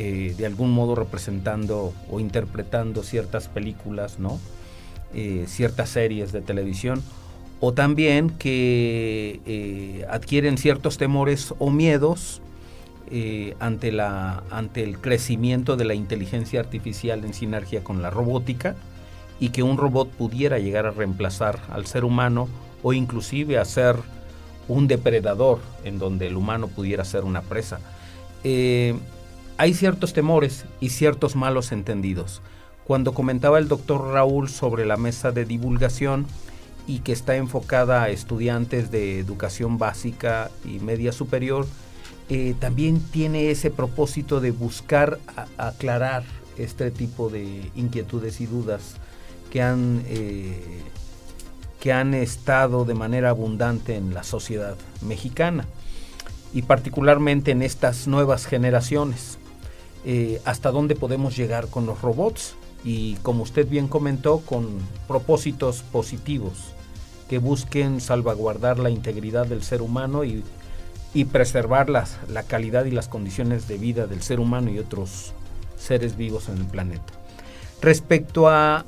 eh, de algún modo representando o interpretando ciertas películas, ¿no? Eh, ciertas series de televisión, o también que eh, adquieren ciertos temores o miedos ante, la, ante el crecimiento de la inteligencia artificial en sinergia con la robótica y que un robot pudiera llegar a reemplazar al ser humano o inclusive a ser un depredador en donde el humano pudiera ser una presa hay ciertos temores y ciertos malos entendidos. Cuando comentaba el doctor Raúl sobre la mesa de divulgación y que está enfocada a estudiantes de educación básica y media superior, eh, también tiene ese propósito de buscar aclarar este tipo de inquietudes y dudas que han, eh, que han estado de manera abundante en la sociedad mexicana y particularmente en estas nuevas generaciones. Eh, hasta dónde podemos llegar con los robots y como usted bien comentó, con propósitos positivos que busquen salvaguardar la integridad del ser humano y, preservar la calidad y las condiciones de vida del ser humano y otros seres vivos en el planeta. Respecto a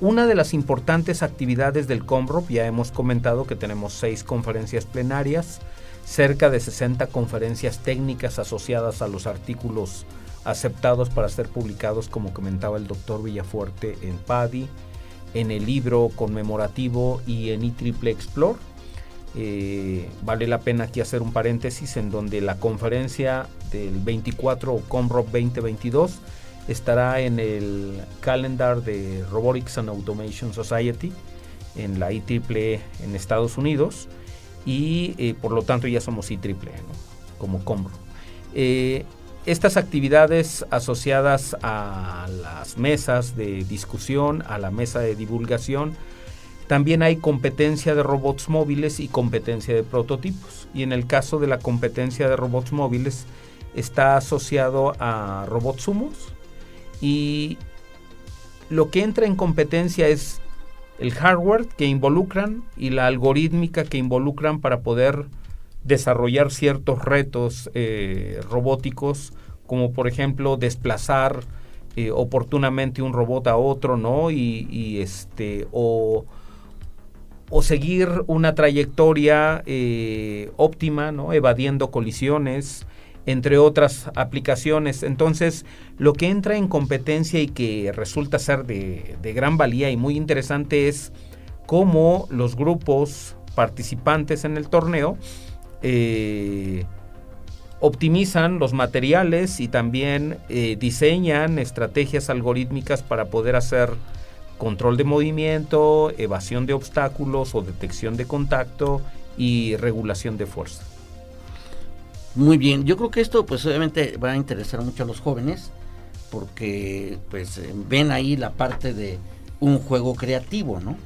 una de las importantes actividades del COMROP, ya hemos comentado que tenemos seis conferencias plenarias, cerca de 60 conferencias técnicas asociadas a los artículos aceptados para ser publicados, como comentaba el doctor Villafuerte, en PADI, en el libro conmemorativo y en IEEE Explore. Eh, vale la pena aquí hacer un paréntesis en donde la conferencia del 24 o COMROP 2022 estará en el calendar de Robotics and Automation Society en la IEEE en Estados Unidos y eh, por lo tanto ya somos IEEE como COMROP. Eh, estas actividades asociadas a las mesas de discusión, a la mesa de divulgación, también hay competencia de robots móviles y competencia de prototipos. Y en el caso de la competencia de robots móviles está asociado a robots humos y lo que entra en competencia es el hardware que involucran y la algorítmica que involucran para poder desarrollar ciertos retos eh, robóticos, como por ejemplo desplazar eh, oportunamente un robot a otro, ¿no? Y, este, o, o, seguir una trayectoria eh, óptima, ¿no? Evadiendo colisiones, entre otras aplicaciones. Entonces, lo que entra en competencia y que resulta ser de, de gran valía y muy interesante es cómo los grupos participantes en el torneo eh, optimizan los materiales y también eh, diseñan estrategias algorítmicas para poder hacer control de movimiento, evasión de obstáculos o detección de contacto y regulación de fuerza. Muy bien, yo creo que esto pues obviamente va a interesar mucho a los jóvenes porque pues eh, ven ahí la parte de un juego creativo, ¿no?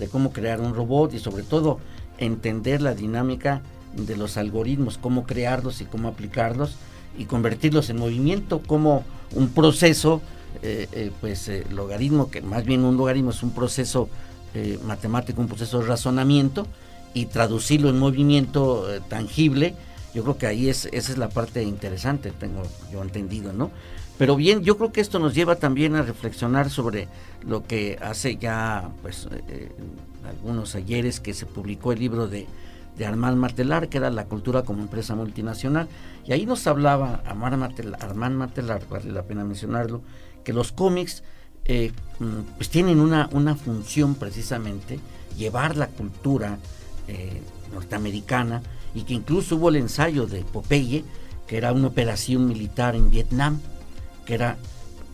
De cómo crear un robot y sobre todo entender la dinámica de los algoritmos, cómo crearlos y cómo aplicarlos y convertirlos en movimiento como un proceso, eh, eh, pues eh, logaritmo, que más bien un logaritmo es un proceso matemático, un proceso de razonamiento y traducirlo en movimiento tangible, yo creo que ahí es, esa es la parte interesante, tengo yo entendido, ¿no? Pero bien, yo creo que esto nos lleva también a reflexionar sobre lo que hace ya, pues, algunos ayeres que se publicó el libro de de Armand Martelar, que era la cultura como empresa multinacional. Y ahí nos hablaba Armand Martelar, Armand vale la pena mencionarlo, que los cómics eh, mm, pues tienen una, una función precisamente, llevar la cultura eh, norteamericana y que incluso hubo el ensayo de Popeye, que era una operación militar en Vietnam, que era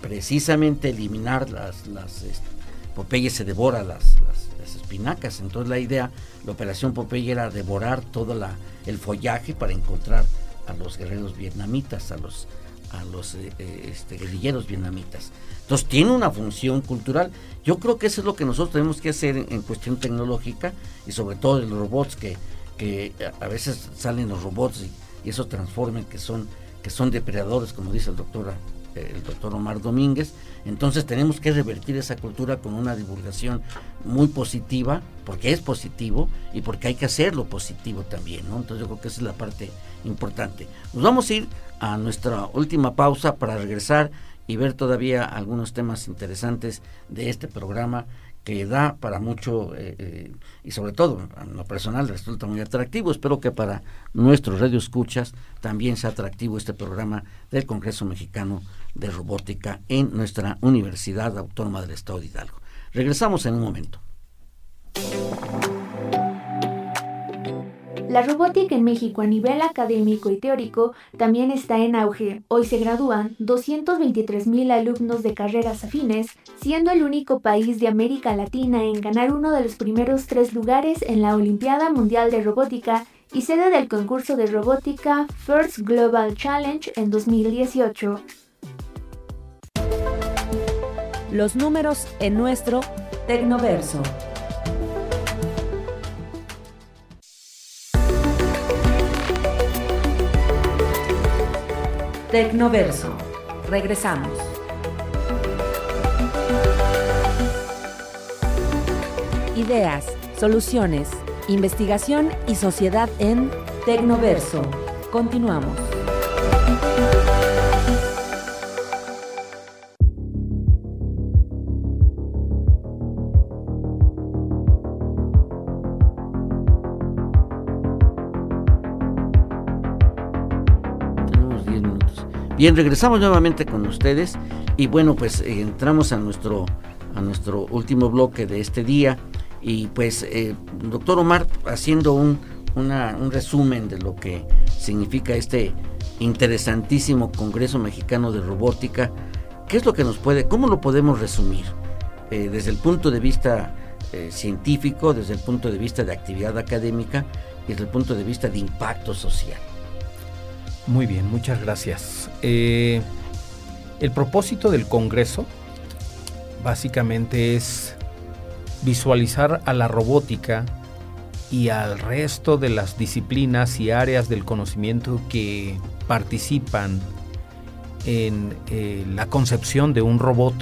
precisamente eliminar las... las este, Popeye se devora las, las, espinacas, entonces la idea, la operación Popeye era devorar todo la, el follaje para encontrar a los guerreros vietnamitas, a los, a los eh, eh, este, guerrilleros vietnamitas. Entonces tiene una función cultural. Yo creo que eso es lo que nosotros tenemos que hacer en, cuestión tecnológica y sobre todo en los robots que, que a veces salen los robots y, y eso transformen que son que son depredadores, como dice el doctor el doctor Omar Domínguez. Entonces tenemos que revertir esa cultura con una divulgación muy positiva, porque es positivo y porque hay que hacerlo positivo también, ¿no? Entonces yo creo que esa es la parte importante. Nos vamos a ir a nuestra última pausa para regresar y ver todavía algunos temas interesantes de este programa que da para mucho eh, eh, y sobre todo a lo personal resulta muy atractivo. Espero que para nuestros radioescuchas también sea atractivo este programa del Congreso Mexicano de Robótica en nuestra Universidad Autónoma del Estado de Hidalgo. Regresamos en un momento. La robótica en México a nivel académico y teórico también está en auge. Hoy se gradúan 223.000 alumnos de carreras afines, siendo el único país de América Latina en ganar uno de los primeros tres lugares en la Olimpiada Mundial de Robótica y sede del concurso de robótica First Global Challenge en 2018. Los números en nuestro Tecnoverso. Tecnoverso. Regresamos. Ideas, soluciones, investigación y sociedad en Tecnoverso. Continuamos. Bien, regresamos nuevamente con ustedes y bueno, pues eh, entramos a nuestro, a nuestro último bloque de este día y pues, eh, doctor Omar, haciendo un, un resumen de lo que significa este interesantísimo Congreso Mexicano de Robótica, ¿qué es lo que nos puede, cómo lo podemos resumir? Eh, desde el punto de vista científico, desde el punto de vista de actividad académica y desde el punto de vista de impacto social. Muy bien, muchas gracias. Eh, el propósito del Congreso básicamente es visualizar a la robótica y al resto de las disciplinas y áreas del conocimiento que participan en eh, la concepción de un robot,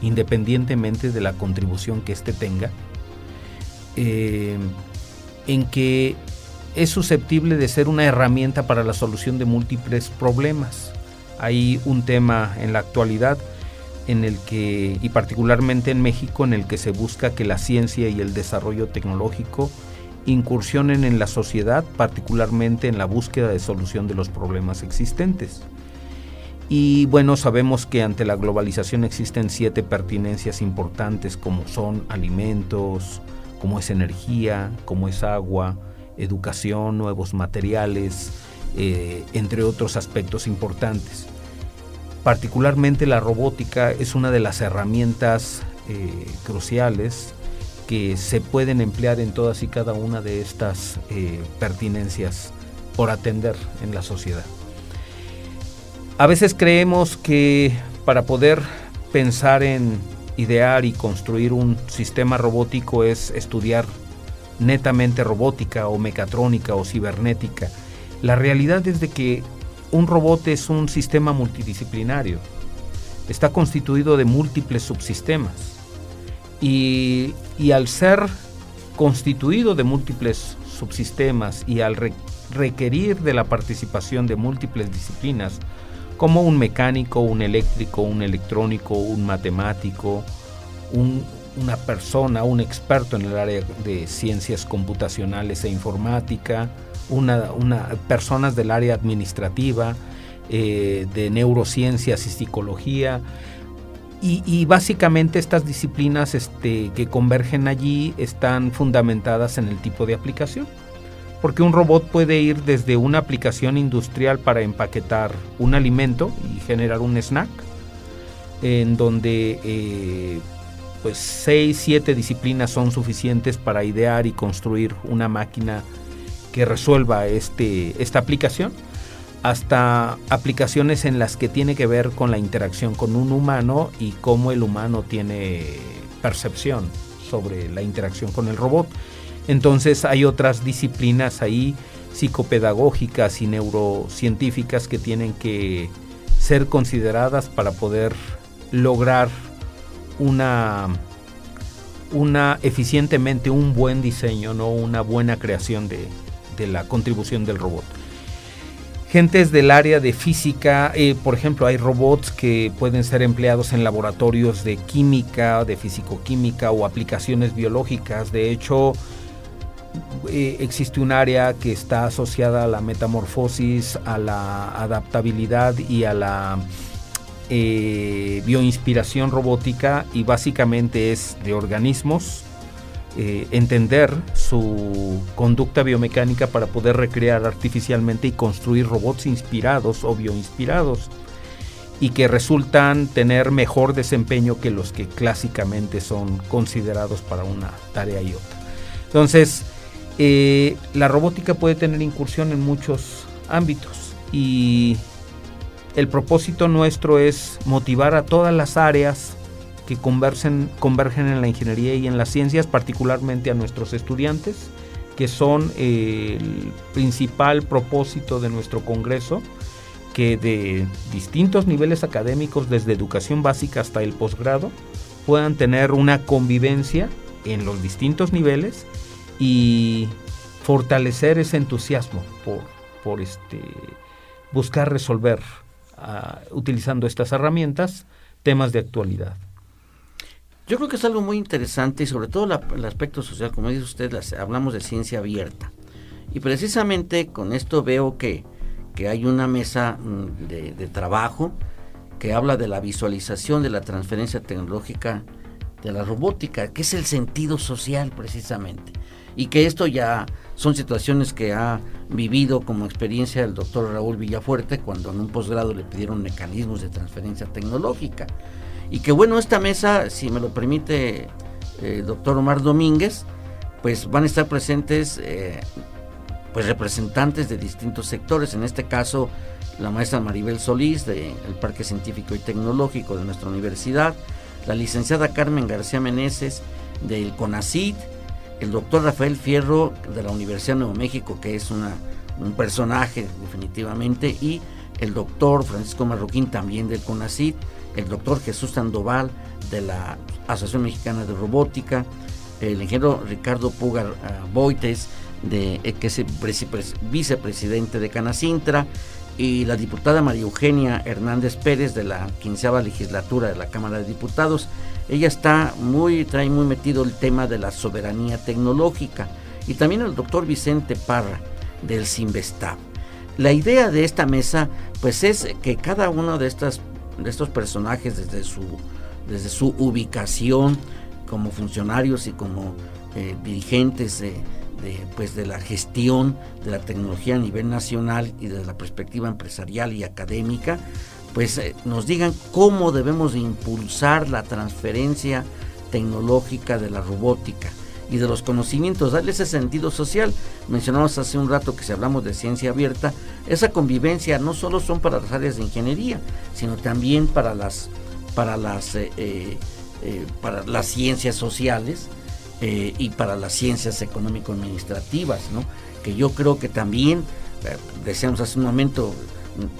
independientemente de la contribución que éste tenga, eh, en que es susceptible de ser una herramienta para la solución de múltiples problemas. Hay un tema en la actualidad en el que, y particularmente en México, en el que se busca que la ciencia y el desarrollo tecnológico incursionen en la sociedad, particularmente en la búsqueda de solución de los problemas existentes. Y bueno, sabemos que ante la globalización existen siete pertinencias importantes como son alimentos, como es energía, como es agua, educación, nuevos materiales, eh, entre otros aspectos importantes. Particularmente la robótica es una de las herramientas eh, cruciales que se pueden emplear en todas y cada una de estas eh, pertinencias por atender en la sociedad. A veces creemos que para poder pensar en idear y construir un sistema robótico es estudiar netamente robótica o mecatrónica o cibernética. La realidad es de que un robot es un sistema multidisciplinario. Está constituido de múltiples subsistemas. Y, al ser constituido de múltiples subsistemas y al requerir de la participación de múltiples disciplinas, como un mecánico, un eléctrico, un electrónico, un matemático, un, una persona, un experto en el área de ciencias computacionales e informática, una, personas del área administrativa, eh, de neurociencias y psicología, y, básicamente estas disciplinas este, que convergen allí están fundamentadas en el tipo de aplicación. Porque un robot puede ir desde una aplicación industrial para empaquetar un alimento y generar un snack, en donde eh, pues 6, 7 disciplinas son suficientes para idear y construir una máquina que resuelva este, esta aplicación hasta aplicaciones en las que tiene que ver con la interacción con un humano y cómo el humano tiene percepción sobre la interacción con el robot. Entonces hay otras disciplinas ahí psicopedagógicas y neurocientíficas que tienen que ser consideradas para poder lograr una, una eficientemente un buen diseño, no una buena creación de, de la contribución del robot gentes del área de física, eh, por ejemplo, hay robots que pueden ser empleados en laboratorios de química, de fisicoquímica o aplicaciones biológicas. De hecho, eh, existe un área que está asociada a la metamorfosis, a la adaptabilidad y a la eh, bioinspiración robótica y básicamente es de organismos eh, entender su conducta biomecánica para poder recrear artificialmente y construir robots inspirados o bioinspirados y que resultan tener mejor desempeño que los que clásicamente son considerados para una tarea y otra. Entonces, eh, la robótica puede tener incursión en muchos ámbitos y el propósito nuestro es motivar a todas las áreas que convergen en la ingeniería y en las ciencias, particularmente a nuestros estudiantes, que son eh, el principal propósito de nuestro Congreso, que de distintos niveles académicos, desde educación básica hasta el posgrado, puedan tener una convivencia en los distintos niveles y fortalecer ese entusiasmo por, este, buscar resolver, utilizando estas herramientas, temas de actualidad. Yo creo que es algo muy interesante y sobre todo el aspecto social, como dice usted, hablamos de ciencia abierta. Y precisamente con esto veo que, que hay una mesa mm, de, trabajo que habla de la visualización de la transferencia tecnológica de la robótica, que es el sentido social precisamente. Y que esto ya son situaciones que ha vivido como experiencia el doctor Raúl Villafuerte cuando en un posgrado le pidieron mecanismos de transferencia tecnológica. Y que bueno, esta mesa, si me lo permite el eh, doctor Omar Domínguez, pues van a estar presentes eh, pues representantes de distintos sectores, en este caso la maestra Maribel Solís del Parque Científico y Tecnológico de nuestra universidad, la licenciada Carmen García Meneses del CONACID, el doctor Rafael Fierro de la Universidad de Nuevo México, que es un personaje definitivamente, y el doctor Francisco Marroquín también del CONACID, el doctor Jesús Sandoval de la Asociación Mexicana de Robótica, el ingeniero Ricardo Pugar uh, Boites, de, eh, que es vicepresidente de Canacintra, y la diputada María Eugenia Hernández Pérez de la quinceava legislatura de la Cámara de Diputados. Ella está muy, trae muy metido el tema de la soberanía tecnológica. Y también el doctor Vicente Parra del Sinvestab. La idea de esta mesa, pues es que cada uno de estas de estos personajes desde su, desde su ubicación como funcionarios y como eh, dirigentes de, pues de la gestión de la tecnología a nivel nacional y desde la perspectiva empresarial y académica, pues eh, nos digan cómo debemos impulsar la transferencia tecnológica de la robótica y de los conocimientos, darle ese sentido social. Mencionamos hace un rato que si hablamos de ciencia abierta, esa convivencia no solo son para las áreas de ingeniería, sino también para las, para las, eh, eh, para las ciencias sociales y para las ciencias económico-administrativas, ¿no? que yo creo que también, decíamos hace un momento,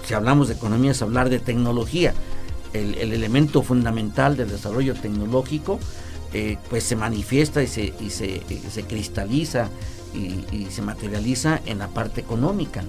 si hablamos de economía es hablar de tecnología, el, el elemento fundamental del desarrollo tecnológico eh, pues se manifiesta y se, y se, se cristaliza y, se materializa en la parte económica.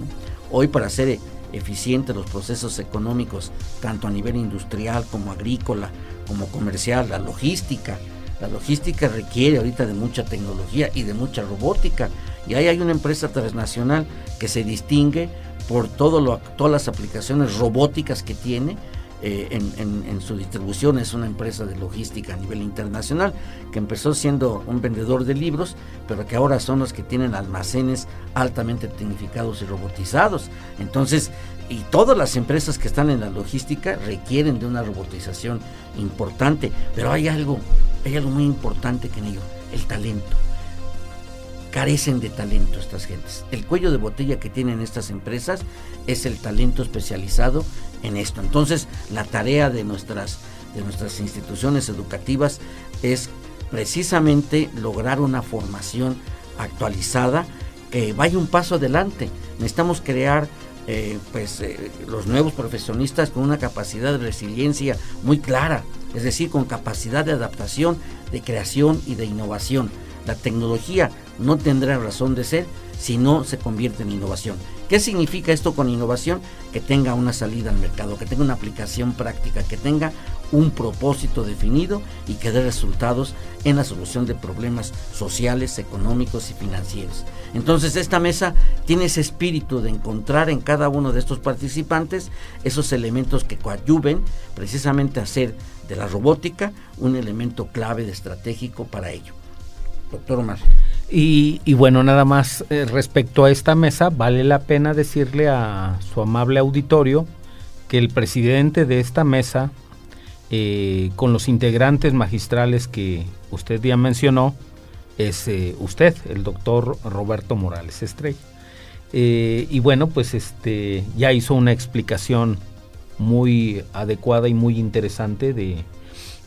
Hoy para hacer eficientes los procesos económicos, tanto a nivel industrial como agrícola, como comercial, la logística, la logística requiere ahorita de mucha tecnología y de mucha robótica. Y ahí hay una empresa transnacional que se distingue por todas las aplicaciones robóticas que tiene eh, en, su distribución, es una empresa de logística a nivel internacional, que empezó siendo un vendedor de libros, pero que ahora son los que tienen almacenes altamente tecnificados y robotizados. Entonces, y todas las empresas que están en la logística requieren de una robotización importante, pero hay algo, hay algo muy importante que en ello, el talento carecen de talento estas gentes. El cuello de botella que tienen estas empresas es el talento especializado en esto. Entonces, la tarea de nuestras, de nuestras instituciones educativas es precisamente lograr una formación actualizada que vaya un paso adelante. Necesitamos crear eh, pues, eh, los nuevos profesionistas con una capacidad de resiliencia muy clara, es decir, con capacidad de adaptación, de creación y de innovación. La tecnología no tendrá razón de ser si no se convierte en innovación. ¿Qué significa esto con innovación? Que tenga una salida al mercado, que tenga una aplicación práctica, que tenga un propósito definido y que dé resultados en la solución de problemas sociales, económicos y financieros. Entonces esta mesa tiene ese espíritu de encontrar en cada uno de estos participantes esos elementos que coadyuven precisamente a hacer de la robótica un elemento clave estratégico para ello. Doctor Omar. Y, bueno, nada más eh, respecto a esta mesa, vale la pena decirle a su amable auditorio que el presidente de esta mesa, eh, con los integrantes magistrales que usted ya mencionó, es eh, usted, el doctor Roberto Morales Estrella. y bueno, pues este ya hizo una explicación muy adecuada y muy interesante de,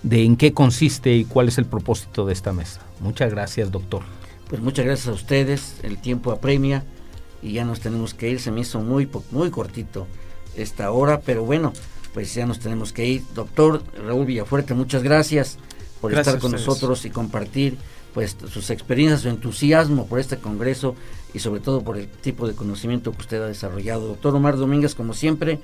de en qué consiste y cuál es el propósito de esta mesa. Muchas gracias, doctor. Pues muchas gracias a ustedes, el tiempo apremia y ya nos tenemos que ir, se me hizo muy, muy cortito esta hora, pero bueno, pues ya nos tenemos que ir. Doctor Raúl Villafuerte, muchas gracias por estar con nosotros y compartir pues sus experiencias, su entusiasmo por este congreso y sobre todo por el tipo de conocimiento que usted ha desarrollado. Doctor Omar Domínguez, como siempre,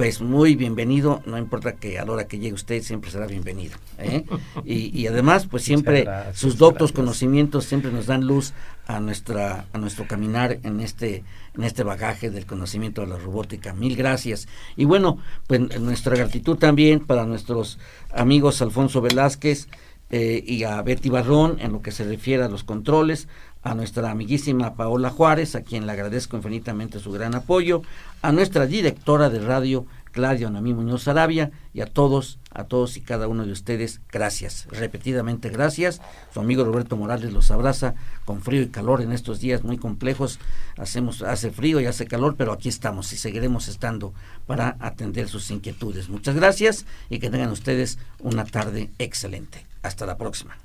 pues muy bienvenido, no importa que a la hora que llegue usted siempre será bienvenido. ¿eh? Y, además, pues siempre sus doctos conocimientos siempre nos dan luz a nuestra a nuestro caminar en este en este bagaje del conocimiento de la robótica. Mil gracias. Y bueno, pues nuestra gratitud también para nuestros amigos Alfonso Velázquez eh, y a Betty Barrón en lo que se refiere a los controles, a nuestra amiguísima Paola Juárez, a quien le agradezco infinitamente su gran apoyo, a nuestra directora de radio, Claudia Namí Muñoz Arabia, y a todos, a todos y cada uno de ustedes, gracias, repetidamente gracias. Su amigo Roberto Morales los abraza con frío y calor en estos días muy complejos. Hacemos, hace frío y hace calor, pero aquí estamos y seguiremos estando para atender sus inquietudes. Muchas gracias y que tengan ustedes una tarde excelente. Hasta la próxima.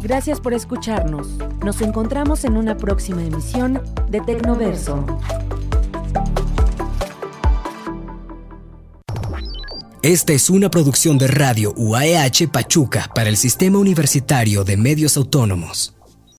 Gracias por escucharnos. Nos encontramos en una próxima emisión de Tecnoverso. Esta es una producción de Radio UAEH Pachuca para el Sistema Universitario de Medios Autónomos.